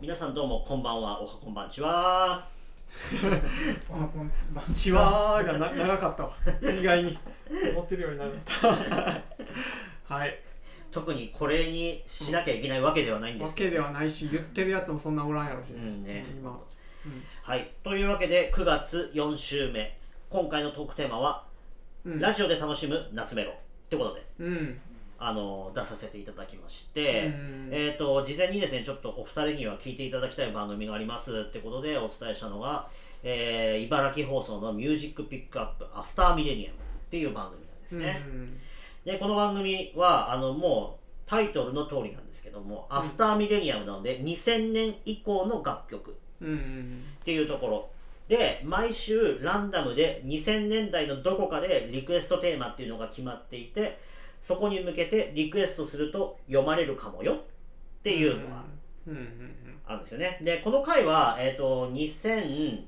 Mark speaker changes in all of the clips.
Speaker 1: 皆さんどうもこんばんは。おはこんばんちは。
Speaker 2: おはこんちば
Speaker 3: チワーがな長かったわ。意外に。思ってるより長かったはい。
Speaker 1: 特にこれにしなきゃいけないわけではないんで
Speaker 3: わ
Speaker 1: すけど、
Speaker 3: けではないし言ってるやつもそんなおらんやろし、
Speaker 1: うんね。
Speaker 3: 今、
Speaker 1: はい。というわけで9月4週目。今回のトークテーマは、
Speaker 3: うん、
Speaker 1: ラジオで楽しむ夏メロ。ってことで。
Speaker 3: うん
Speaker 1: あの出させていただきまして、
Speaker 3: うん。
Speaker 1: えー、と事前にですねちょっとお二人には聞いていただきたい番組がありますってことでお伝えしたのが、えー茨城放送の「ミュージックピックアップアフターミレニアム」っていう番組なんですね、
Speaker 3: うん。
Speaker 1: でこの番組はあのもうタイトルの通りなんですけども、アフターミレニアムなので2000年以降の楽曲っていうところ。で毎週ランダムで2000年代のどこかでリクエストテーマっていうのが決まっていてそこに向けてリクエストすると読まれるかもよっていうのが
Speaker 3: うん。うんうん
Speaker 1: あるんですよね。でこの回は、えー、と2000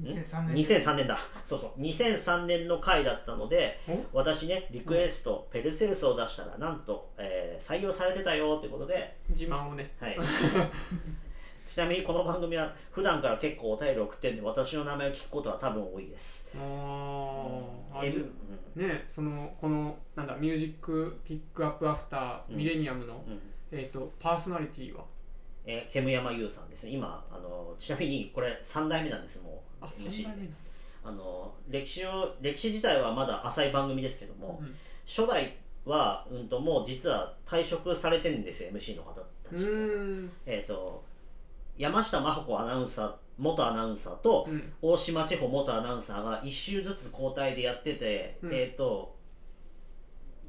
Speaker 2: 2003年。
Speaker 1: 2003年だ。そうそう。2003年の回だったので
Speaker 3: お？
Speaker 1: 私ねリクエスト、ペルセウスを出したらなんと、えー採用されてたよってことで。
Speaker 3: 自慢をね。
Speaker 1: はい ちなみにこの番組は普段から結構お便り送ってるんで私の名前を聞くことは多分多いです。
Speaker 3: あー。あ
Speaker 1: うん。
Speaker 3: ねそのこのなんだミュージックピックアップアフター
Speaker 1: うん
Speaker 3: ミレニアムの、
Speaker 1: うん。
Speaker 3: えっ、とパーソナリティは？
Speaker 1: えー、煙山優さんですね。今あのちなみにこれ3代目なんですもう。
Speaker 3: あ三
Speaker 1: MC
Speaker 3: 代目なんだ。
Speaker 1: あの歴史を歴史自体はまだ浅い番組ですけども、
Speaker 3: うん
Speaker 1: 初代は、うん、ともう実は退職されてるんですよ MC の方た
Speaker 3: う
Speaker 1: ちが。
Speaker 3: ーん。
Speaker 1: えっ、と山下真帆子アナウンサー元アナウンサーと、
Speaker 3: うん。
Speaker 1: 大島千穂元アナウンサーが1周ずつ交代でやってて、
Speaker 3: うん。
Speaker 1: えっ、と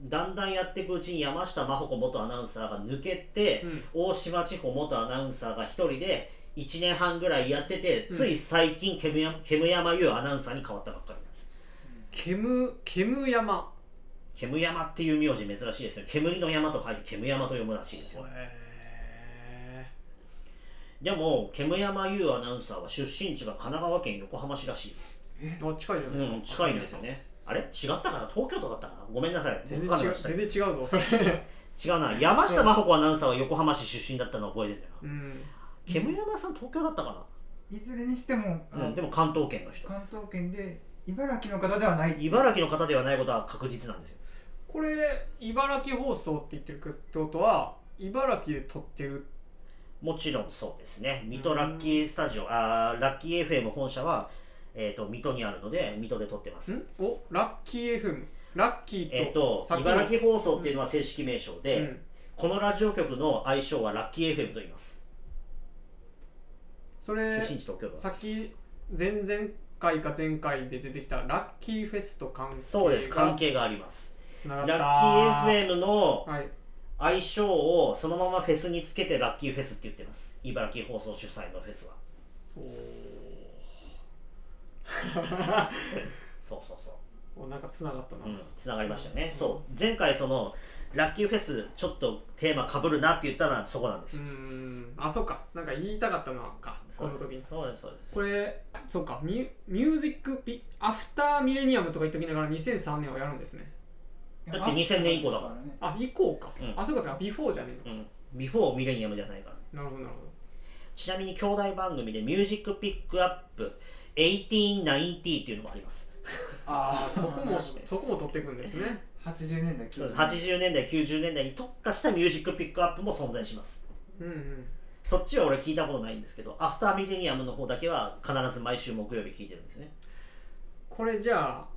Speaker 1: だんだんやっていくうちに山下真帆子元アナウンサーが抜けて、
Speaker 3: うん。
Speaker 1: 大島千穂元アナウンサーが1人で1年半ぐらいやってて、
Speaker 3: うん。
Speaker 1: つい最近煙山煙山優アナウンサーに変わったばっかりなんです。
Speaker 3: 煙煙山
Speaker 1: 煙山っていう名字珍しいですよ。煙の山と書いて煙山と読むらしいですよ。
Speaker 3: へ
Speaker 1: でも煙山優アナウンサーは出身地が神奈川県横浜市らしい
Speaker 3: ーあ近いじゃないですか、
Speaker 1: うん、近いんですよね。あれ？違ったかな？東京都だったかな？ごめんなさい。
Speaker 3: 全然違う全然違うぞそれ
Speaker 1: 違うな。山下真帆子アナウンサーは横浜市出身だったの覚えてんだよな。
Speaker 3: うん
Speaker 1: 煙山さん東京だったか
Speaker 2: いずれにしても、
Speaker 1: うん、でも関東圏の人。
Speaker 2: 関東圏で茨城の方ではない
Speaker 1: 茨城の方ではないことは確実なんですよ。
Speaker 3: これ茨城放送って言ってるってことは茨城で撮ってる
Speaker 1: もちろんそうですね。水戸ラッキースタジオ、あーラッキー FM 本社は、えー、と水戸にあるので、水戸で撮ってます。
Speaker 3: んおラッキー FM ラッキーと,、
Speaker 1: えっ、と
Speaker 3: さっきの
Speaker 1: 茨城放送っていうのは正式名称で、
Speaker 3: うん
Speaker 1: このラジオ局の愛称はラッキー FM と言います。
Speaker 3: それ
Speaker 1: 出身地東京都。
Speaker 3: さっき前々回か前回で出てきたラッキーフェスと関係
Speaker 1: そうです、関
Speaker 3: が
Speaker 1: 係があります。
Speaker 3: つながった
Speaker 1: ラッキー FM の
Speaker 3: はい
Speaker 1: 愛称をそのままフェスにつけてラッキーフェスって言ってます。茨城放送主催のフェスは。
Speaker 3: お
Speaker 1: そうそうそ
Speaker 3: ーおなんかつながったな、
Speaker 1: ううんつながりましたよね。そう。前回そのラッキーフェスちょっとテーマかぶるなって言ったのはそこなんですよ、
Speaker 3: うーん。あそうか。なんか言いたかったのか。この時に。
Speaker 1: そうですそうです。
Speaker 3: これそうか。ミュミュージックピアフターミレニアムとか言っときながら2003年はやるんですね
Speaker 1: だって2000年以降だから。
Speaker 2: ね
Speaker 3: あ以降か、
Speaker 1: うん。
Speaker 3: あそうかそうか。 before じゃねえの
Speaker 1: うん。 before millennium じゃないから。
Speaker 3: なるほどなるほ
Speaker 1: ちなみに兄弟番組でミュージックピックアップ1890っていうのもあります。
Speaker 3: どああそこも そこも取っていくんですね。
Speaker 2: 80年代
Speaker 1: そうです
Speaker 2: 90
Speaker 1: 80年代90年代に特化したミュージックピックアップも存在します。
Speaker 3: うんうん。
Speaker 1: そっちは俺聞いたことないんですけど after millennium の方だけは必ず毎週木曜日聞いてるんですね。
Speaker 3: これじゃあ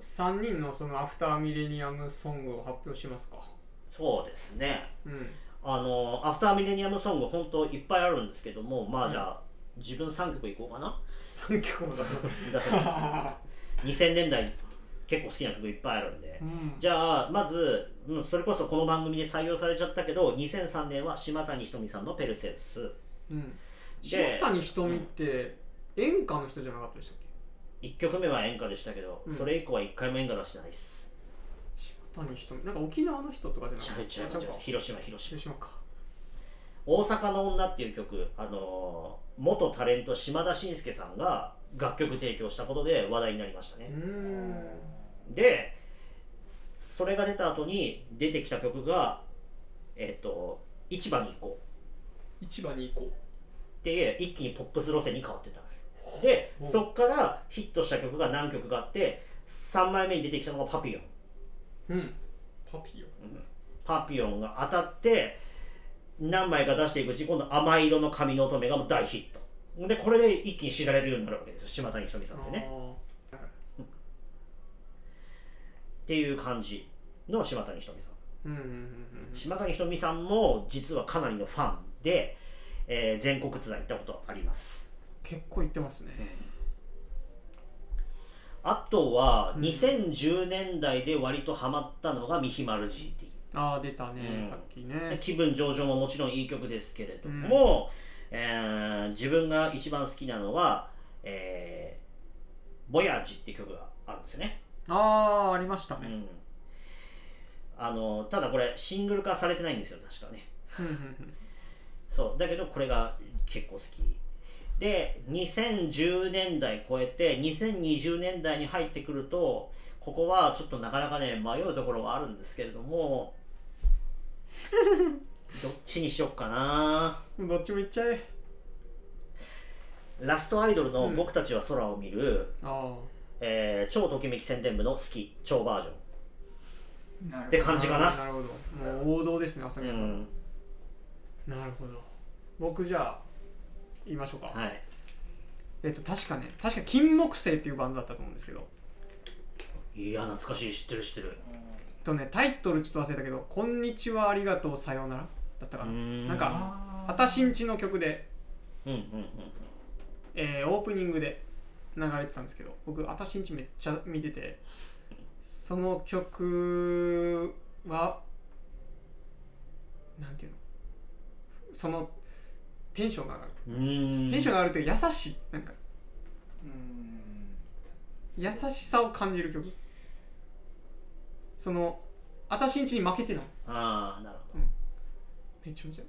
Speaker 3: 3人のそのアフターミレニアムソングを発表しますか？
Speaker 1: そうですね。
Speaker 3: うん。
Speaker 1: あのアフターミレニアムソング本当いっぱいあるんですけどもまあじゃあ、自分3曲いこうかな
Speaker 3: ？3曲も出す
Speaker 1: 出せます2000年代結構好きな曲いっぱいあるんで。
Speaker 3: うん。
Speaker 1: じゃあまず、うん、それこそこの番組で採用されちゃったけど2003年は島谷ひとみさんの「ペルセウス。
Speaker 3: うん。
Speaker 1: で
Speaker 3: 島谷ひとみって演歌の人じゃなかったでしたっけ」
Speaker 1: 1曲目は演歌でしたけど、
Speaker 3: うん。
Speaker 1: それ以降は1回も演歌出してないっす。
Speaker 3: 島谷ひとみなんか沖縄の人とかじゃな
Speaker 1: ちゃ
Speaker 3: かった
Speaker 1: うちゃうちゃう。
Speaker 3: か。
Speaker 1: 広島広島。
Speaker 3: 広島か。
Speaker 1: 大阪の女っていう曲、あのー元タレント島田紳介さんが楽曲提供したことで話題になりました
Speaker 3: う
Speaker 1: ね、
Speaker 3: ーん。
Speaker 1: でそれが出た後に出てきた曲がえっ、と市場に行こ
Speaker 3: 市場に行こ
Speaker 1: で一気にポップス路線に変わってったんですで
Speaker 3: お
Speaker 1: そっからヒットした曲が何曲かあって3枚目に出てきたのがパピヨン。
Speaker 3: ううん。パピヨ
Speaker 1: パピヨンが当たって何枚か出していくうちに今度甘い色の髪の乙女が大ヒット。でこれで一気に知られるようになるわけですよ。島谷ひとみさんってね。
Speaker 3: あ
Speaker 1: っていう感じの島谷ひとみさん。島谷ひとみさんも実はかなりのファンで、えー全国ツアー行ったことあります
Speaker 3: 結構行ってますね。
Speaker 1: あとは
Speaker 3: うん。
Speaker 1: 2010年代で割とハマったのが「ミヒマル GT」
Speaker 3: ああ出たね、
Speaker 1: うん。
Speaker 3: さっき
Speaker 1: で
Speaker 3: ね
Speaker 1: 気分上々ももちろんいい曲ですけれども、えー自分が一番好きなのは「えー、ボヤージ」って曲があるんですよね、
Speaker 3: ああありましたね。
Speaker 1: うん、あのただこれシングル化されてないんですよ確かね。
Speaker 3: うんうんうん。
Speaker 1: そうだけどこれが結構好きで2010年代超えて2020年代に入ってくるとここはちょっとなかなかね迷うところがあるんですけれども どっちにしよっかな。
Speaker 3: どっちも行っちゃえ。
Speaker 1: ラストアイドルの
Speaker 3: うん。
Speaker 1: 僕たちは空を見る、
Speaker 3: あ
Speaker 1: えー超ときめき宣伝部の好き超バージョン。って感じかな。
Speaker 3: なるほど。もう王道ですね朝
Speaker 1: う
Speaker 3: 宮さん、
Speaker 1: ん。
Speaker 3: なるほど。僕じゃあ言いましょうか、
Speaker 1: はい。
Speaker 3: えっと確かね確か金木犀っていうバンドだったと思うんですけど。
Speaker 1: いや懐かしい。知ってる知ってる。
Speaker 3: とねタイトルちょっと忘れたけど「こんにちはありがとうさようなら」だったかな。
Speaker 1: な
Speaker 3: なんか
Speaker 2: あー。
Speaker 3: 私んちの曲で、
Speaker 1: うんうんうん。
Speaker 3: えーオープニングで流れてたんですけど僕私んちめっちゃ見ててその曲はなんていうの？そのテンションが上がる。テンションが上がるっていうか優しい。なんか。
Speaker 2: うん。
Speaker 3: 優しさを感じる曲。その私んちに負けてない。
Speaker 1: ああなるほ
Speaker 3: めちゃめちゃ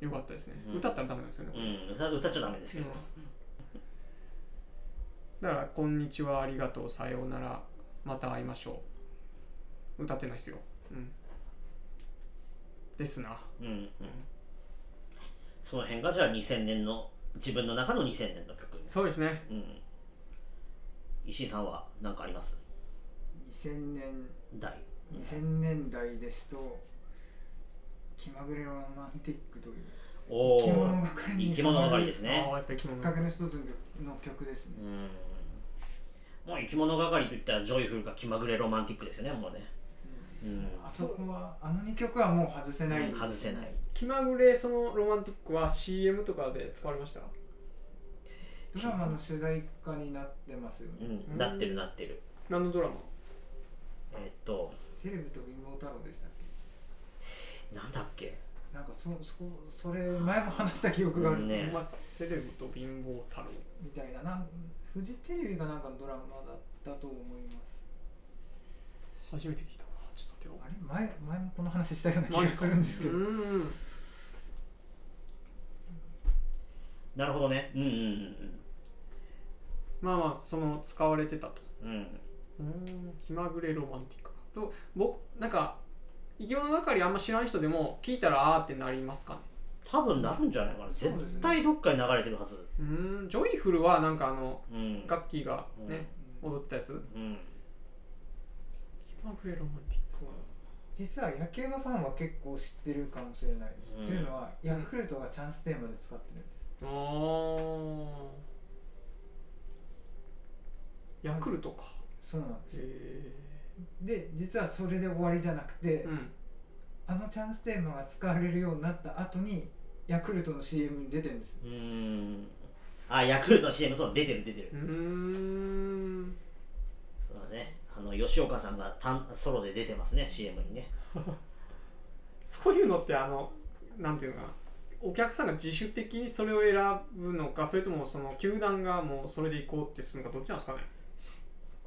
Speaker 3: 良かったですね、
Speaker 1: うん。
Speaker 3: 歌ったらダメなんですよね、
Speaker 1: どうん歌歌っちゃダメですけど、
Speaker 3: だから「こんにちはありがとうさようなら。また会いましょう」歌ってないですよ、うん、ですな。
Speaker 1: うんうん、その辺がじゃあ2000年の自分の中の2000年の曲、
Speaker 3: そうですね。
Speaker 1: うん、石井さんは何かあります
Speaker 2: ？2000年
Speaker 1: 代。
Speaker 2: 2000年代ですと気まぐれロマンティックという。
Speaker 1: お
Speaker 2: 生き物
Speaker 1: お
Speaker 2: 係に
Speaker 1: 生き物係です
Speaker 3: ああ
Speaker 1: ね
Speaker 2: きっかけの一つの曲ですね。
Speaker 1: うん。もう生き物係といったらジョイフルか気まぐれロマンティックですよねもうね。うん。
Speaker 2: あそこはあの2曲はもう外せない、
Speaker 1: 外せない
Speaker 3: 気まぐれそのロマンティックは CM とかで使われました？
Speaker 2: ドラマの主題歌になってますよね、
Speaker 1: うん。なってるなってる。
Speaker 3: 何のドラマ？
Speaker 1: えっと。
Speaker 2: セレブと貧乏太郎でしたっけ？
Speaker 1: なんだっけ？
Speaker 2: なんかそそそれ前も話した記憶がある、
Speaker 1: ね。
Speaker 3: 言いますかセレブと貧乏太郎。
Speaker 2: みたいな。なんフジテレビがなんかのドラマだったと思います。
Speaker 3: 初めて聞いたな。ちょっと待ってよ。
Speaker 2: あれ？前前もこの話したような気がするんですけど、
Speaker 3: うん
Speaker 1: なるほどね。うんうん
Speaker 3: まあまあその使われてたと。
Speaker 1: うん。うん。
Speaker 3: うん気まぐれロマンティックか。と僕なんか生き物係あんま知らん人でも聞いたらあーってなりますかね。
Speaker 1: 多分なるんじゃないかな。
Speaker 2: うですね。
Speaker 1: 対どっかに流れてるはず。
Speaker 3: うーん。ジョイフルはなんかあの
Speaker 1: うん。
Speaker 3: ガッキーがね、踊ってたやつ。
Speaker 1: うん。
Speaker 3: 気まぐれロマンティック
Speaker 2: そう実は野球のファンは結構知ってるかもしれないです、
Speaker 1: うん。
Speaker 2: っていうのはヤクルトがチャンステーマで使ってる。んです、
Speaker 3: あー。ヤクルトか。
Speaker 2: そうなんです
Speaker 3: へ
Speaker 2: で実はそれで終わりじゃなくて、
Speaker 3: えうん。
Speaker 2: あのチャンステーマが使われるようになった後にヤクルトの CM に出てるんですよ。
Speaker 1: うーん。あヤクルトの CM そう出てる出てる。
Speaker 3: うーん。
Speaker 1: そうだね。あの吉岡さんが単ソロで出てますね CM にね。
Speaker 3: そういうのってあのなんていうのかなお客さんが自主的にそれを選ぶのかそれともその球団がもうそれで行こうってするのかどっちなんですかね？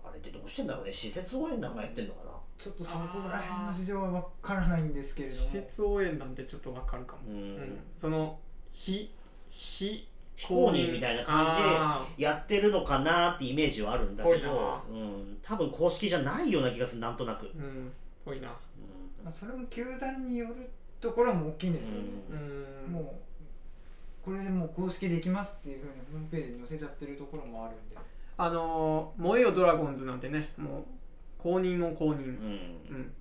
Speaker 1: あれってどうしてんだろうね施設応援団がやってんのかな？
Speaker 2: ちょっとそこら辺の事情は分からないんですけれども。
Speaker 3: 施設応援団ってちょっとわかるかも、
Speaker 1: うん、
Speaker 3: うん。その非非
Speaker 1: 非公認みたいな感
Speaker 3: あ
Speaker 1: じでやってるのかなってイメージはあるんだけど、うん、多分公式じゃないような気がするなんとなく、
Speaker 3: ーうん。ぽいな。
Speaker 1: うん。
Speaker 2: まあ、それも球団によるところも大きいんですよ。ね、
Speaker 3: うん。
Speaker 2: もこれでもう公式できますっていうふうにホームページに載せちゃってるところもあるんで。
Speaker 3: あのー「燃えよドラゴンズ」なんてねもう公認も公認。
Speaker 1: うん。
Speaker 3: うん。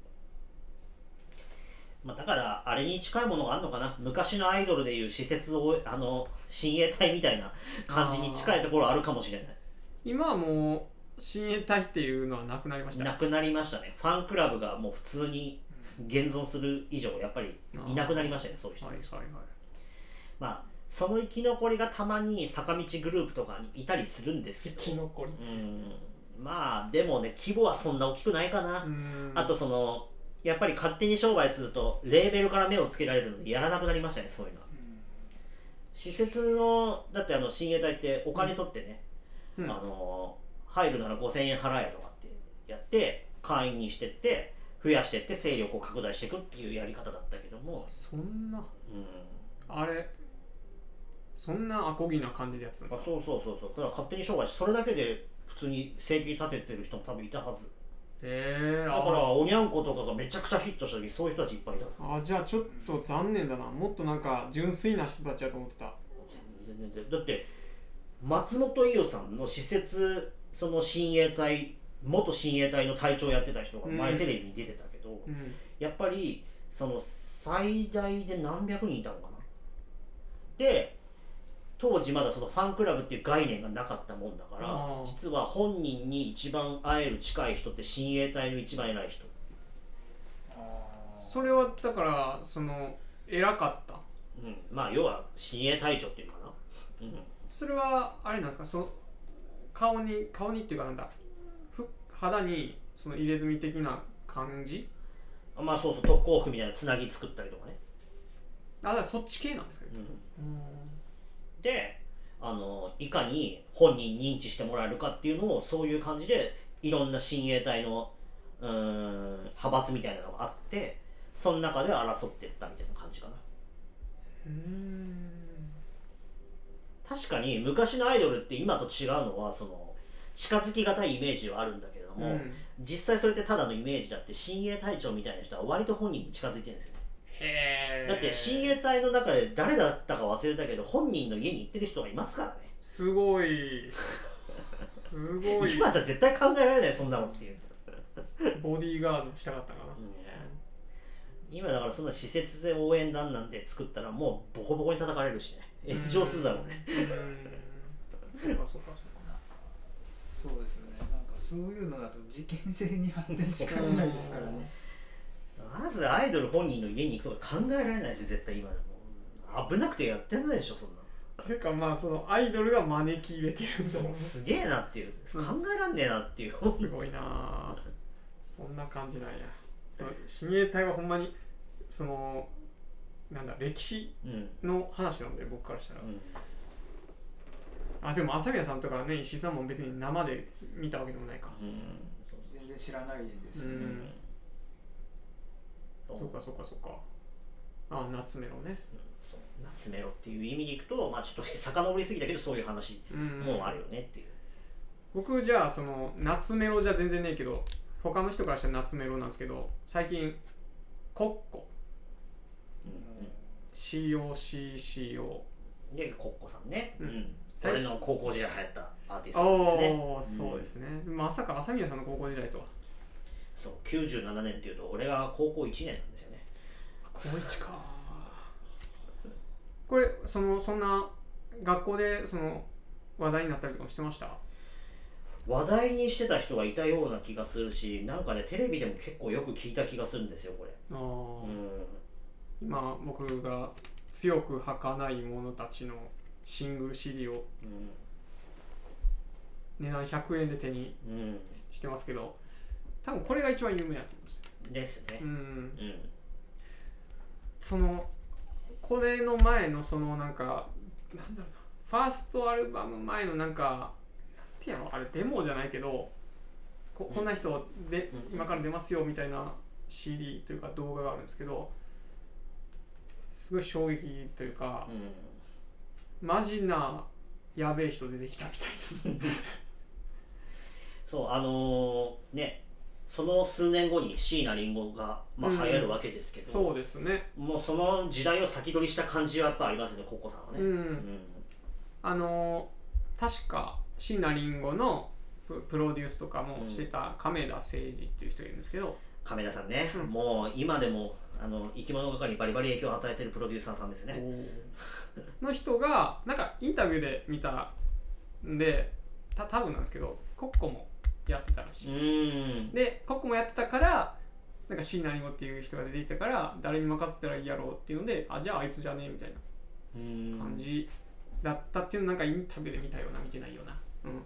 Speaker 1: まあ、だからあれに近いものがあるのかな。昔のアイドルでいう施設をあの親衛隊みたいな感じに近いところあるかもしれない。
Speaker 3: 今はもう親衛隊っていうのはなくなりました。
Speaker 1: なくなりましたね。ファンクラブがもう普通に現存する以上やっぱりいなくなりましたねそういう人
Speaker 3: はいはいはい。
Speaker 1: まあその生き残りがたまに坂道グループとかにいたりするんですけど。
Speaker 3: 生き残り。
Speaker 1: うん。まあでもね規模はそんな大きくないかな、
Speaker 3: うん。
Speaker 1: あとそのやっぱり勝手に商売するとレーベルから目をつけられるのでやらなくなりましたねそういうのは。施設のだってあの親衛隊ってお金取ってね、
Speaker 3: うん。
Speaker 1: あの入るなら5000円払えとかってやって会員にしてって増やしてって勢力を拡大していくっていうやり方だったけども、
Speaker 3: そんな。
Speaker 1: うん、
Speaker 3: あれそんなアコギな感じでやってたんですか？
Speaker 1: あそうそうそうそう。だから勝手に商売しそれだけで普通に生計立ててる人も多分いたはず。
Speaker 3: へえ
Speaker 1: だからおにゃんことかがめちゃくちゃヒットした時そういう人たちいっぱいいた
Speaker 3: あじゃあちょっと残念だな。もっとなんか純粋な人たちだと思ってた。
Speaker 1: 全然全然。だって松本伊代さんの施設その親衛隊元親衛隊の隊長やってた人が前
Speaker 3: うん。
Speaker 1: テレビに出てたけど、
Speaker 3: うん。
Speaker 1: やっぱりその最大で何百人いたのかな？で当時まだそのファンクラブっていう概念がなかったもんだから実は本人に一番会える近い人って親衛隊の一番偉い人。
Speaker 3: それはだからその偉かった？
Speaker 1: うん、まあ要は親衛隊長っていうのかな、うん、
Speaker 3: それはあれなんですか？その顔に顔にっていうかなんだふ肌にその入れ墨的な感じ？
Speaker 1: まあそうそう特攻服みたいなつなぎ作ったりとかね、
Speaker 3: あだからそっち系なんですか？ね
Speaker 1: うん。であのいかに本人認知してもらえるかっていうのをそういう感じでいろんな親衛隊のうーん派閥みたいなのがあってその中で争っていったみたいな感じかな。
Speaker 3: うん。
Speaker 1: 確かに昔のアイドルって今と違うのはその近づきがたいイメージはあるんだけれども、
Speaker 3: うん。
Speaker 1: 実際それってただのイメージだって親衛隊長みたいな人は割と本人に近づいてるんですよね。
Speaker 3: へえ
Speaker 1: だって親衛隊の中で誰だったか忘れたけど本人の家に行ってる人がいますからね。
Speaker 3: すごい。すごい。
Speaker 1: 今じゃ絶対考えられないそんなのっていう、
Speaker 3: ボディーガードしたかったかな。
Speaker 1: 今だからそんな施設で応援団なんて作ったらもうボコボコに叩かれるしね。炎上するだろうね。
Speaker 3: うん。そうかそうかそうか
Speaker 2: そうですよね。なんかそういうのだと事件性に発展しかねないですからね。
Speaker 1: まずアイドル本人の家に行くとか考えられないし絶対今。でも危なくてやってないでしょそんな
Speaker 3: ていうかまあそのアイドルが招き入れてるんだも。んね
Speaker 1: すげえなっていう。考
Speaker 3: うん
Speaker 1: えらんねえなっていう。
Speaker 3: すごいな。あそんな感じなんや。親衛隊はほんまにそのなんだ歴史
Speaker 1: うん
Speaker 3: の話なんで僕からしたら。
Speaker 1: うん
Speaker 3: あでも朝宮さんとかね石井さんも別に生で見たわけでもないか。
Speaker 1: うん
Speaker 2: 全然知らないですね、
Speaker 3: うん。
Speaker 1: そ
Speaker 3: っかそっかそっか。あ夏メロね。
Speaker 1: そう夏メロっていう意味でいくとまあちょっと遡りすぎたけどそういう話
Speaker 3: うん
Speaker 1: もあるよねっていう。
Speaker 3: 僕じゃあその夏メロじゃ全然ねえけど他の人からしたら夏メロなんですけど最近コッコ。
Speaker 1: うん。
Speaker 3: COCCO
Speaker 1: うんでコッコさんね、
Speaker 3: う
Speaker 1: うん。俺の高校時代流行ったアーティストですね。
Speaker 3: そうですね、まさか朝宮さんの高校時代とは。
Speaker 1: そう97年っていうと俺が高校1年なんですよね。
Speaker 3: 高一か。これそのそんな学校でその話題になったりとかもしてました？
Speaker 1: 話題にしてた人がいたような気がするしなんかねテレビでも結構よく聞いた気がするんですよこれ。
Speaker 3: あー、
Speaker 1: うん。
Speaker 3: 今僕が強く儚い者たちのシングル CD を。値段100円で手に
Speaker 1: うん、
Speaker 3: してますけど多分これが一番有名だと思うんです
Speaker 1: ですね。
Speaker 3: うん。
Speaker 1: うん。
Speaker 3: そのこれの前のそのなんかなんだろうな。ファーストアルバム前のなんかなんていう。のあれデモじゃないけどここんな人で
Speaker 1: うん。
Speaker 3: 今から出ますよみたいな CD というか動画があるんですけどすごい衝撃というか
Speaker 1: うん
Speaker 3: マジなやべえ人出てきたみたい
Speaker 1: そうあのーねその数年後に椎名林檎が、まあ、
Speaker 3: うん
Speaker 1: 流行るわけですけど、
Speaker 3: そうですね。
Speaker 1: もうその時代を先取りした感じはやっぱありますねコッコさんはね、
Speaker 3: うん、
Speaker 1: うん。
Speaker 3: あのー確か椎名林檎のププロデュースとかもしてた亀田誠二っていう人がいるんですけど、
Speaker 1: 亀田さんね、
Speaker 3: うん。
Speaker 1: もう今でもあの生き物係にバリバリ影響を与えてるプロデューサーさんですね、
Speaker 3: の人がなんかインタビューで見たんでた多分なんですけどコッコもやってたらしい、
Speaker 1: うーん。
Speaker 3: でコッコもやってたからなんか椎名林檎っていう人が出てきたから誰に任せたらいいやろうっていうのであじゃああいつじゃねえみたいな
Speaker 1: うーん。
Speaker 3: 感じだったっていうのなんかインタビューで見たような見てないような、うん、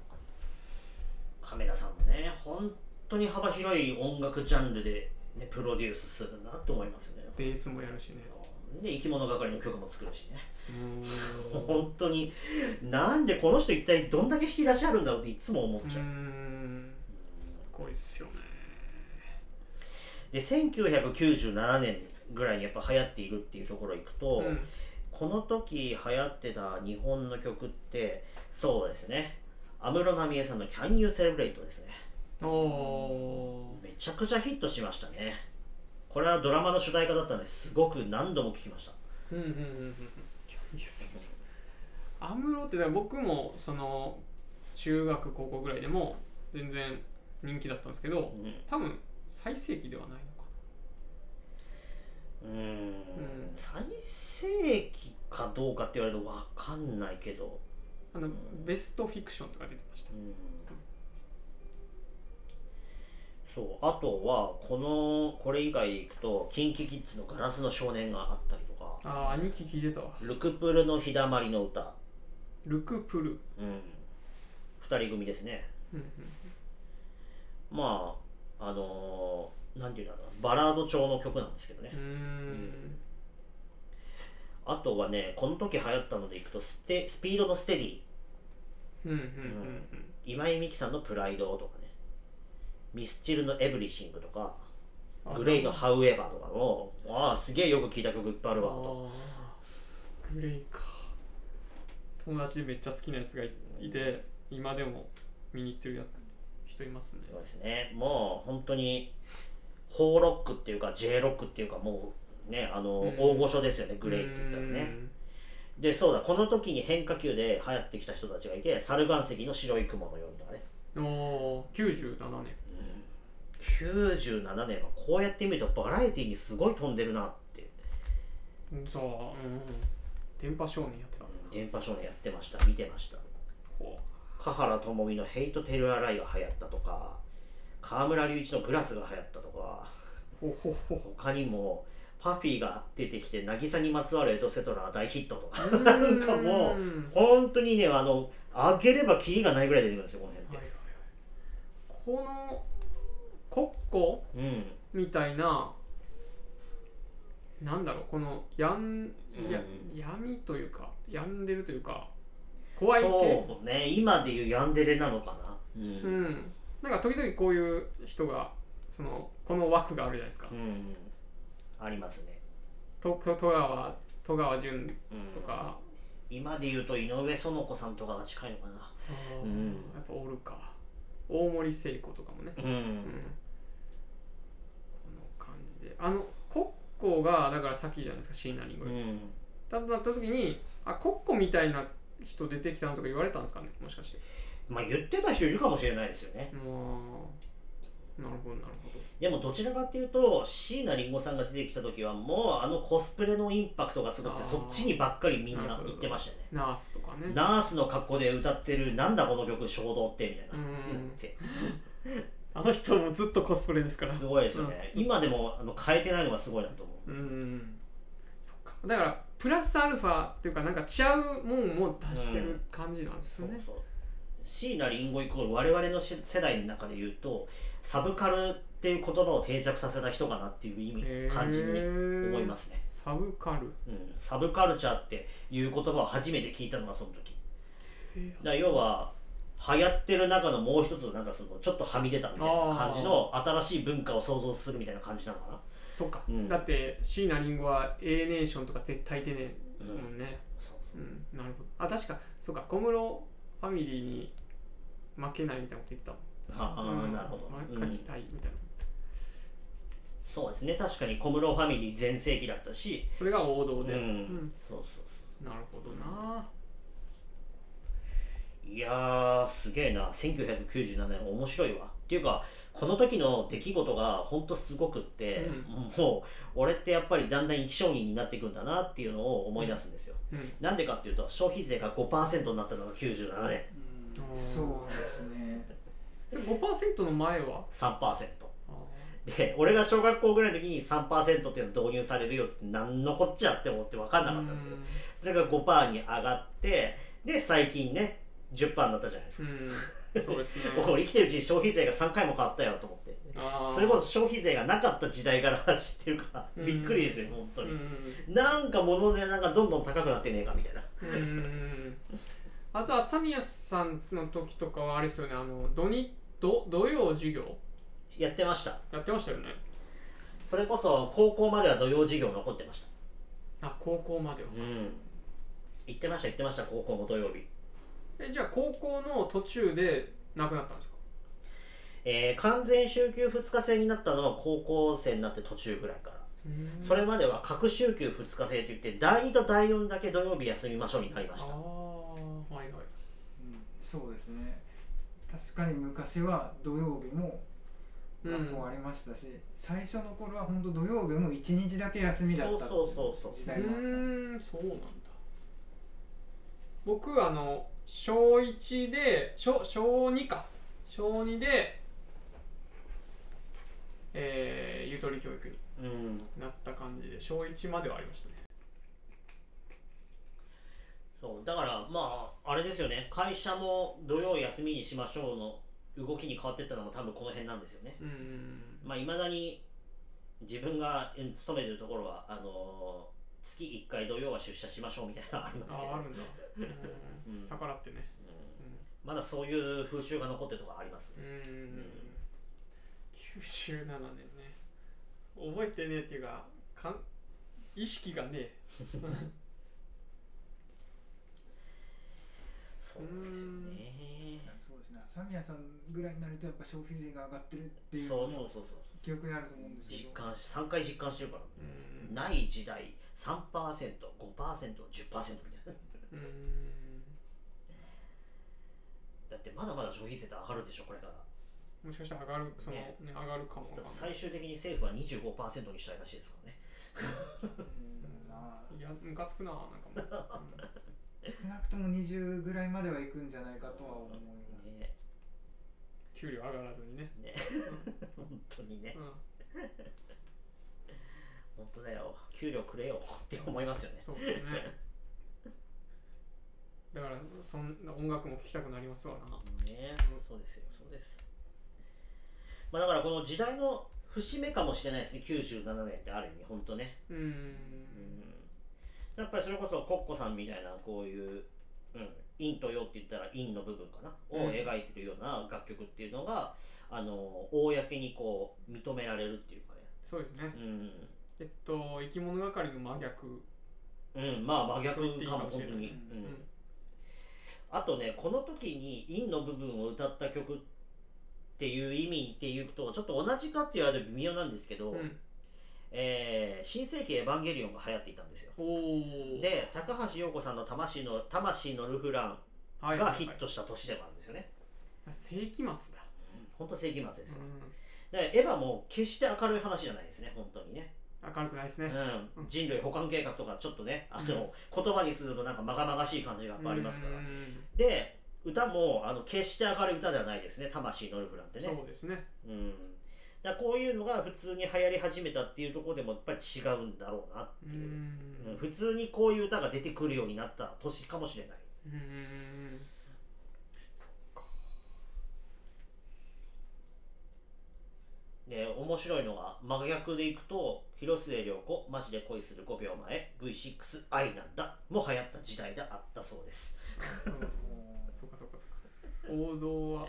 Speaker 1: 亀田さんもね本当に幅広い音楽ジャンルで、ね、プロデュースするなと思いますよね。
Speaker 3: ベースもやるしね。
Speaker 1: で生き物係の曲も作るしね。
Speaker 3: う
Speaker 1: 本当になんでこの人一体どんだけ引き出しあるんだろうっていつも思っちゃう、
Speaker 3: ん。すごいっすよね。
Speaker 1: で1997年ぐらいにやっぱ流行っているっていうところ行くと、
Speaker 3: うん。
Speaker 1: この時流行ってた日本の曲ってそうですね。安室奈美恵さんの「Can You Celebrate」ですね。
Speaker 3: お
Speaker 1: めちゃくちゃヒットしましたね。これはドラマの主題歌だったんですごく何度も聴きました。
Speaker 3: ーうんうんうんうんいいっすよ安室って僕もその中学高校ぐらいでも全然人気だったんですけど
Speaker 1: うん。
Speaker 3: 多分最盛期ではないのか
Speaker 1: うーん。
Speaker 3: ん
Speaker 1: 最盛期かどうかって言われると分かんないけど、
Speaker 3: なあのベストフィクションとか出てました。
Speaker 1: うん、そうあとはこのこれ以外でいくと KinKiKids の「ガラスの少年」があったりとか。
Speaker 3: ああ兄貴聞いてたわ。
Speaker 1: ルクプルの日だまりの歌、
Speaker 3: ルクプル。
Speaker 1: うん、2人組ですね。
Speaker 3: うんうん
Speaker 1: まああのーなんていうんだろうな。バラード調の曲なんですけどね。
Speaker 3: うーん。
Speaker 1: あとはねこの時流行ったのでいくとステスピードのステディ。
Speaker 3: うんうん。うん。
Speaker 1: 今井美樹さんの「プライド」とかねミスチルの「エブリシング」とか
Speaker 3: うん
Speaker 1: グレイの「ハウエバー」とかのああすげえよく聴いた曲いっぱいあるわと。
Speaker 3: グレイか。友達でめっちゃ好きなやつがいいて今でも見に行ってるや人いますね。
Speaker 1: そうですね。もう本当にホーロックっていうか J ロックっていうかもうねあの、
Speaker 3: うん。
Speaker 1: 大御所ですよねグレイって言ったらね。でそうだこの時に変化球で流行ってきた人たちがいて猿岩石の白い雲のようにとかね。
Speaker 3: うんおー97年
Speaker 1: 97年はこうやって見るとバラエティにすごい飛んでるなって。
Speaker 3: うんそううん電波少年やってた。
Speaker 1: 電波少年やってました。見てました。
Speaker 3: ほ
Speaker 1: 華原朋美の「ヘイト・テル・アライ」が流行ったとか河村隆一の「グラス」が流行ったとか。
Speaker 3: うほうほう。ほ
Speaker 1: 他にもパフィーが出てきて渚にまつわるエトセトラ大ヒットとか。
Speaker 3: う
Speaker 1: なんかもう
Speaker 3: うん
Speaker 1: 本当にねあの開ければキリがないぐらい出てくるんですよこの辺って、
Speaker 3: はいはいはい。このコッコ
Speaker 1: うん。
Speaker 3: みたいななんだろうこのやんや
Speaker 1: うん。
Speaker 3: 闇というか病んでるというか怖い系。
Speaker 1: そうね。今でいうヤンデレなのかな。う、
Speaker 3: うん。んなんか時々こういう人がそのこの枠があるじゃないですか。
Speaker 1: うん。ありますね、
Speaker 3: とと戸川戸川純
Speaker 1: うん、
Speaker 3: とか、
Speaker 1: 今で言うと井上園子さんとかが近いのかな。うん
Speaker 3: やっぱおるか。大森聖子とかもね、
Speaker 1: うん、
Speaker 3: であのコッコがだからさっきじゃないですか椎名林檎
Speaker 1: うん。
Speaker 3: だった時にあコッコみたいな人出てきたのとか言われたんですかねもしかして。
Speaker 1: まあ言ってた人いるかもしれないですよね。
Speaker 3: なるほどなるほど。
Speaker 1: でもどちらかっていうと椎名林檎さんが出てきた時はもうあのコスプレのインパクトがすごくてそっちにばっかりみんな
Speaker 3: なるほど
Speaker 1: 言ってましたよね。
Speaker 3: ナースとかね。
Speaker 1: ナースの格好で歌ってるなんだこの曲衝動ってみたいな。
Speaker 3: うん。
Speaker 1: なって
Speaker 3: あの人もずっとコスプレですから。
Speaker 1: すごいですよね、今でもあの変えてないのがすごいなと思う。
Speaker 3: うんそっか。だからプラスアルファっていうかなんか違うもんも出してる感じなんですね、
Speaker 1: そうそう。椎名林檎イコール我々のし世代の中で言うとサブカルっていう言葉を定着させた人かなっていう意味感じに思いますね、
Speaker 3: サブカル？
Speaker 1: うん、サブカルチャーっていう言葉を初めて聞いたのがその時。
Speaker 3: へ
Speaker 1: だ要は流行ってる中のもう一つなんかそのちょっとはみ出たみたいな感じの新しい文化を創造するみたいな感じなのかな？
Speaker 3: そっか、
Speaker 1: うん。
Speaker 3: だって椎名林檎は A ネーションとか絶対出ねえ
Speaker 1: うん
Speaker 3: もん。ね、
Speaker 1: そう
Speaker 3: う。ん。なるほど。あ確か。そうか。小室ファミリーに負けないみたいなこと言ってたもん。
Speaker 1: ああ、
Speaker 3: うん。
Speaker 1: なるほど、
Speaker 3: ま勝ちたいみたいな、
Speaker 1: そうですね。確かに小室ファミリー全盛期だったし。
Speaker 3: それが王道
Speaker 1: うん、
Speaker 3: で、うん。
Speaker 1: そうそうそ
Speaker 3: なるほどな。
Speaker 1: ういやーすげえな。1997年面白いわ。っていうかこの時の出来事がほんとすごくって、もう俺ってやっぱりだんだん生き証人になっていくんだなっていうのを思い出すんですよ、
Speaker 3: うん。
Speaker 1: なんでかっていうと消費税が5%になったのが97年
Speaker 2: うん。そうですね。
Speaker 3: それ5%の前は
Speaker 1: ？3%
Speaker 3: あ
Speaker 1: で俺が小学校ぐらいの時に3%っていうの導入されるよって何のこっちゃって思って分かんなかったんですけどそれが5%に上がってで最近ね10%になったじゃないですか、
Speaker 3: うん、うん、そうですね。
Speaker 1: 俺生きてるうちに消費税が3回も変わったよと思って。それこそ消費税がなかった時代から 知ってるから
Speaker 3: うん。
Speaker 1: びっくりですよ本当
Speaker 3: うん
Speaker 1: に、なんか物の値段がどんどん高くなってねえかみたいな。
Speaker 3: あと朝宮さんの時とかはあれですよね。あの土日土土曜授業？
Speaker 1: やってました。
Speaker 3: やってましたよね。
Speaker 1: それこそ高校までは土曜授業残ってました。
Speaker 3: あ高校までは。
Speaker 1: うん。行ってました行ってました高校も土曜日
Speaker 3: えじゃあ高校の途中で亡くなったんですか？
Speaker 1: えー完全週休2日制になったのは高校生になって途中ぐらいから。それまでは各週休2日制といって第2と第4だけ土曜日休みましょうになりま
Speaker 3: ああ
Speaker 1: した
Speaker 3: はいはい。
Speaker 2: うんそうですね。確かに昔は土曜日も学校ありましたし、最初の頃は本当土曜日も1日だけ休みだった
Speaker 1: そうそうそうそう
Speaker 2: 時
Speaker 3: う
Speaker 2: 代もあった。
Speaker 3: ーんそうなんだ僕あの小1で小小2か。小2でえー、ゆとり教育に
Speaker 1: うん。
Speaker 3: なった感じで小1まではありましたね。
Speaker 1: そうだからまああれですよね。会社も土曜休みにしましょうの動きに変わってったのも多分この辺なんですよね。
Speaker 3: うーん
Speaker 1: まあいまだに自分がうん勤めてるところはあのー月1回土曜は出社しましょうみたいなのありますけど。
Speaker 3: ああるんだ。う
Speaker 1: うん。
Speaker 3: ん逆らってね。
Speaker 1: うん。まだそういう風習が残ってるところあります
Speaker 3: うーん97年ね。覚えてねえっていうかかん意識がねえ。
Speaker 1: そうですよね
Speaker 2: そうですね朝宮さんぐらいになるとやっぱ消費税が上がってるっていう
Speaker 1: そうそうそうそう。
Speaker 2: 記憶にあると思うんですけ
Speaker 1: 実
Speaker 2: ど
Speaker 1: 感し3回実感してるから、
Speaker 3: うん。
Speaker 1: ない時代 3%5%10% みたいな。
Speaker 3: うーん。
Speaker 1: だってまだまだ消費税って上がるでしょこれから。
Speaker 3: もしかしたら上がるそのね
Speaker 1: ね
Speaker 3: 上がるかも
Speaker 1: 最終的に政府は25%にしたいらしいですからね。
Speaker 3: いやムカつくななんかもう、
Speaker 2: 少なくとも20ぐらいまではいくんじゃないかとは思います、
Speaker 1: ね
Speaker 3: 給料上がらずにね、
Speaker 1: ね。本当にね。
Speaker 3: うん、
Speaker 1: 本当だよ。給料くれよ。って思いますよね。
Speaker 3: そうですね。だからそんな音楽も聴きたくなりますわな。
Speaker 1: ね。そうですよ。そうです。まあだからこの時代の節目かもしれないですね。97年ってある意味。本当ね。
Speaker 3: うん。
Speaker 1: やっぱりそれこそコッコさんみたいなこういう、うん、陰と陽って言ったら陰の部分かな、
Speaker 3: うん。
Speaker 1: を描いてるような楽曲っていうのがあの公にこう認められるっていうかね。
Speaker 3: そうですね。
Speaker 1: うん。
Speaker 3: えっと生き物係の真逆。
Speaker 1: うん、まあ真逆かも本当に、
Speaker 2: う
Speaker 1: うん。あとねこの時に陰の部分を歌った曲っていう意味っていうとちょっと同じかって言われると微妙なんですけど、
Speaker 3: うん
Speaker 1: えー新世紀エヴァンゲリオンが流行っていたんですよ。で高橋洋子さんの魂の「魂のルフラン」
Speaker 3: はい
Speaker 1: がヒットした年でもあるんですよね、
Speaker 3: 世紀末だ。
Speaker 1: 本当世紀末ですよ、
Speaker 3: う
Speaker 1: でエヴァも決して明るい話じゃないですね本当にね、
Speaker 3: ん明るくないですね。
Speaker 1: うん、人類保管計画とかちょっとねあの、言葉にするとなんかまがまがしい感じがやっぱありますから、
Speaker 3: うん。
Speaker 1: で歌もあの決して明るい歌ではないですね魂のルフランってね。
Speaker 3: そうですね。
Speaker 1: うんだこういうのが普通に流行り始めたっていうところでもやっぱり違うんだろうなって
Speaker 3: う
Speaker 1: いう、
Speaker 3: ん。
Speaker 1: うん普通にこういう歌が出てくるようになった年かもしれない。
Speaker 3: うん。そっか
Speaker 1: で面白いのが真逆でいくと広末涼子マジで恋する5秒前 V6 愛なん。だも流行った時代であったそうです
Speaker 3: そうかそっかそっか王道は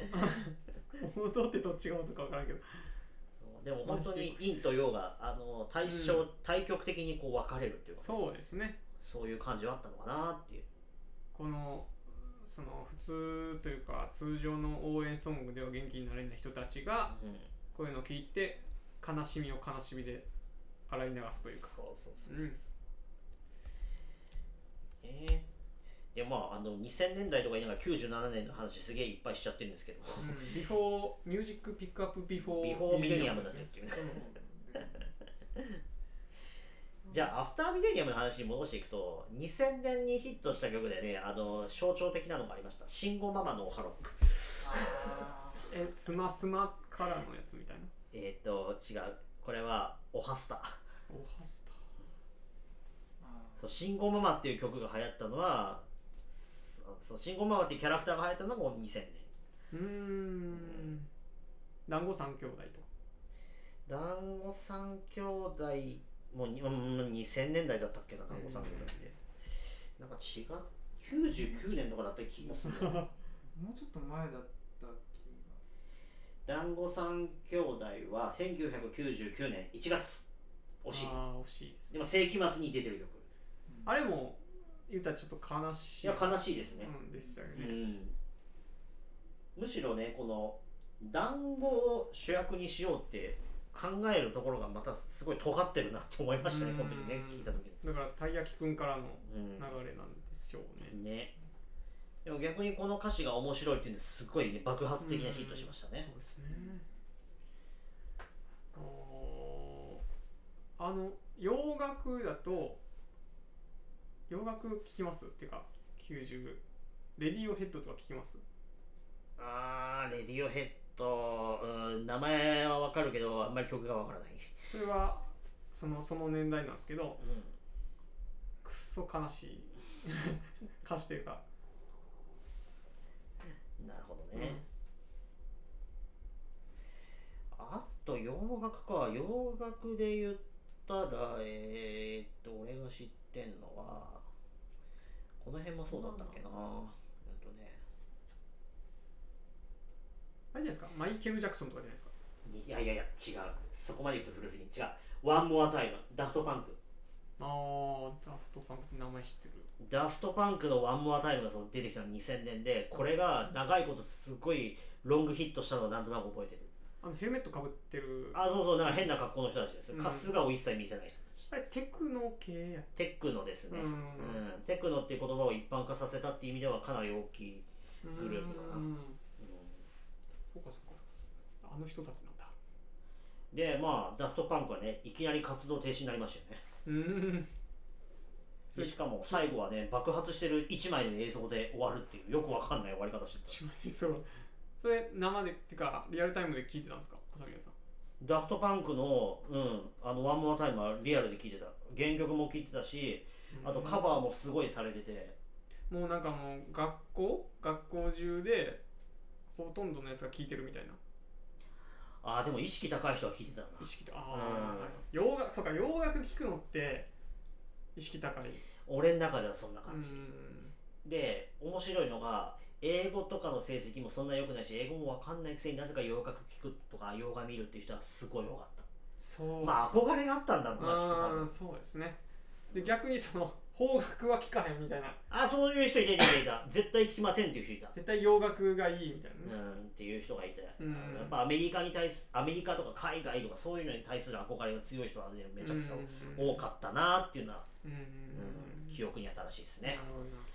Speaker 3: 王道ってどっちが王道か分からん。けど
Speaker 1: でも本当に陰と陽があの対象、対極的にこう分かれるっていうか。
Speaker 3: そうですね。
Speaker 1: そういう感じはあったのかなっていう。
Speaker 3: このその普通というか通常の応援ソングでは元気になれない人たちが
Speaker 1: うん。
Speaker 3: こういうのを聞いて悲しみを悲しみで洗い流すというか。
Speaker 1: そうそうそう。
Speaker 3: うん。
Speaker 1: えー、でまああの2000年代とか言いながら97年の話すげえいっぱいしちゃってるんですけど。
Speaker 3: うん。 before ミュージックピックアップ
Speaker 1: before before millennium だねっていうね。じゃあ after millennium の話に戻していくと2000年にヒットした曲でねあの象徴的なのがありました。慎吾ママのオハロック。
Speaker 2: あ
Speaker 3: えスマスマからのやつみたいな？
Speaker 1: えっ、ー、と違う。これはオハスタ。
Speaker 3: オハスタ。
Speaker 1: そう慎吾ママっていう曲が流行ったのはそうそう慎吾ママっていうキャラクターが流行ったのがもう2000年。
Speaker 3: うーん。団子三兄弟とか。
Speaker 1: 団子三兄弟もうにうん2000年代だったっけな団子三兄弟って、なんか違う。99年とかだった気もする
Speaker 2: ー もうちょっと前だった気
Speaker 1: 団子三兄弟は1999年1月。惜し。い
Speaker 3: ああ惜しいです
Speaker 1: でも世紀末に出てる曲。
Speaker 3: あれも言ったらちょっと悲しい
Speaker 1: いや悲しいですね、
Speaker 3: うんでしたよ
Speaker 1: う
Speaker 3: ね、
Speaker 1: ん、むしろねこの団子を主役にしようって考えるところがまたすごい尖ってるなと思いましたね
Speaker 3: うん。
Speaker 1: この時ね聞いた時。に、
Speaker 3: だからたい焼きくんからの
Speaker 1: うん。
Speaker 3: 流れなんでしょうね、
Speaker 1: ね。でも逆にこの歌詞が面白いっていうんですごいね爆発的なヒットしましたね。
Speaker 3: そうですね。あの洋楽だと洋楽聴きます？っていうか90レディオヘッドとか聴きます？
Speaker 1: あーレディオヘッドうん名前はわかるけどあんまり曲がわからない、
Speaker 3: それはそのその年代なんですけど
Speaker 1: うん
Speaker 3: くっそ悲しい。歌詞というか、
Speaker 1: なるほどね、あと洋楽か。洋楽で言ったらえー、っと俺が知ってんのはこの辺もそうだったっけな。うんとね。
Speaker 3: あれじゃないですか？マイケル・ジャクソンとかじゃないですか？
Speaker 1: いやいやいや違う。そこまでいくと古すぎ違う。 One More Time ダフトパンク
Speaker 3: あーダフトパンクって名前知ってる。
Speaker 1: ダフトパンクの One More Time がその出てきたの2000年でこれが長いことすごいロングヒットしたのをなんとなく覚えてる
Speaker 3: あのヘルメットかぶってる。
Speaker 1: あそうそうなんか変な格好の人たちです。
Speaker 3: うん。
Speaker 1: 春日を一切見せない人たち。
Speaker 3: あれテクノ系や。っ
Speaker 1: テクノですね、
Speaker 3: う
Speaker 1: うん。んテクノっていう言葉を一般化させたっていう意味ではかなり大きい、グループかな。
Speaker 3: うん。
Speaker 1: う
Speaker 3: そうかそうかそうか。あの人たちなんだ。
Speaker 1: んでまあダフトパンクはねいきなり活動停止になりましたよね。
Speaker 3: うん。
Speaker 1: でしかも最後はね爆発してる1枚の映像で終わるっていうよくわかんない終わり方して
Speaker 3: 一枚そうそれ生でっていうかリアルタイムで聞いてたんですか？浅宮さん。
Speaker 1: たダフトパンクの,、うん、あのワンモアタイムはリアルで聴いてた。原曲も聴いてたしあとカバーもすごいされてて。
Speaker 3: もうなんかもう学校？学校中でほとんどのやつが聞いてるみたいな。
Speaker 1: ああでも意識高い人は聴いてたな。
Speaker 3: 意識とあ
Speaker 1: うん。
Speaker 3: あ洋楽そうか洋楽聞くのって意識高い。
Speaker 1: 俺の中ではそんな
Speaker 3: う
Speaker 1: 感じ、
Speaker 3: ん。
Speaker 1: で面白いのが英語とかの成績もそんな良くないし英語も分かんないくせになぜか洋楽聴くとか洋画見るっていう人はすごい多かった。
Speaker 3: そう。
Speaker 1: まあ憧れがあったんだろうなきっと多分。
Speaker 3: そうですね。で逆にその邦楽は聞かへんみたいな。
Speaker 1: あそういう人いたいたいたいた絶対聞きませんっていう人いた。
Speaker 3: 絶対洋楽がいいみたいなね、
Speaker 1: うんっていう人がいて、
Speaker 3: うん。
Speaker 1: やっぱアメリカに対すアメリカとか海外とかそういうのに対する憧れが強い人はねめちゃくちゃ多かったなっていうのは、
Speaker 3: うん
Speaker 1: 記憶に新しいですね。
Speaker 3: なるほど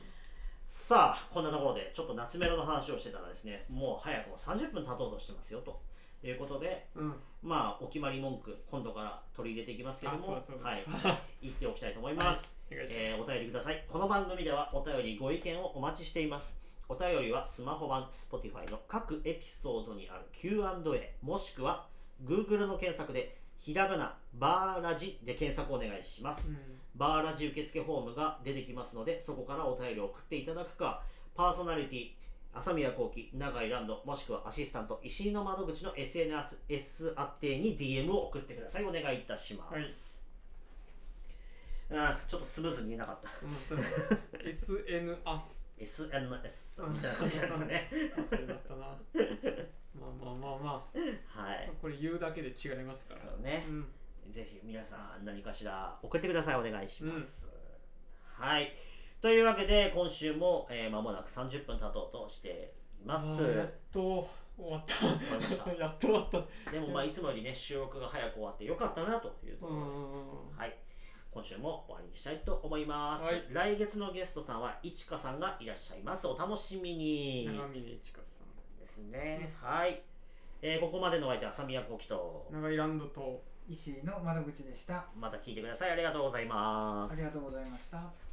Speaker 1: さあこんなところでちょっと夏メロの話をしてたらですねもう早くも30分経とうとしてますよと。いうことで
Speaker 3: うん。
Speaker 1: まあお決まり文句今度から取り入れていきますけども
Speaker 3: あそうだそうだ。
Speaker 1: はい。言っておきたいと思います、
Speaker 3: お願いします、
Speaker 1: えーお便りください。この番組ではお便りご意見をお待ちしています。お便りはスマホ版 Spotify の各エピソードにある Q&A もしくは Google の検索でひらがなバーラジで検索お願いします、
Speaker 3: うん
Speaker 1: バーラジ受付フォームが出てきますのでそこからお便りを送っていただくかパーソナリティ朝宮幸喜永井ランドもしくはアシスタント石井の窓口の SNS 宛てに DM を送ってください。お願いいたします、
Speaker 3: はい。
Speaker 1: あーちょっとスムーズに言えなかった。
Speaker 3: うん、そう。SN アス
Speaker 1: SNS みたいな感じだったね。
Speaker 3: アスだったな。まあまあまあまあ。
Speaker 1: はい。
Speaker 3: これ言うだけで違いますから。
Speaker 1: そうね。
Speaker 3: うん
Speaker 1: ぜひ皆さん何かしら送ってください。お願いします、はい。というわけで今週も、えー間もなく30分経とうとしています。
Speaker 3: やっと終わった。
Speaker 1: 終わりました。
Speaker 3: やっと終わった。
Speaker 1: でもまあいつもよりね収録が早く終わってよかったなというところで、
Speaker 3: うんうん。うん
Speaker 1: はい。今週も終わりにしたいと思います、
Speaker 3: はい。
Speaker 1: 来月のゲストさんはいちかさんがいらっしゃいます。お楽しみに。
Speaker 3: 長峰千佳さん。
Speaker 1: ですね。はい、えーここまでのお相手はサミヤコキと。
Speaker 3: 長井ランドと
Speaker 2: 石井の窓口でした。
Speaker 1: また聞いてください。ありがとうございます。
Speaker 2: ありがとうございました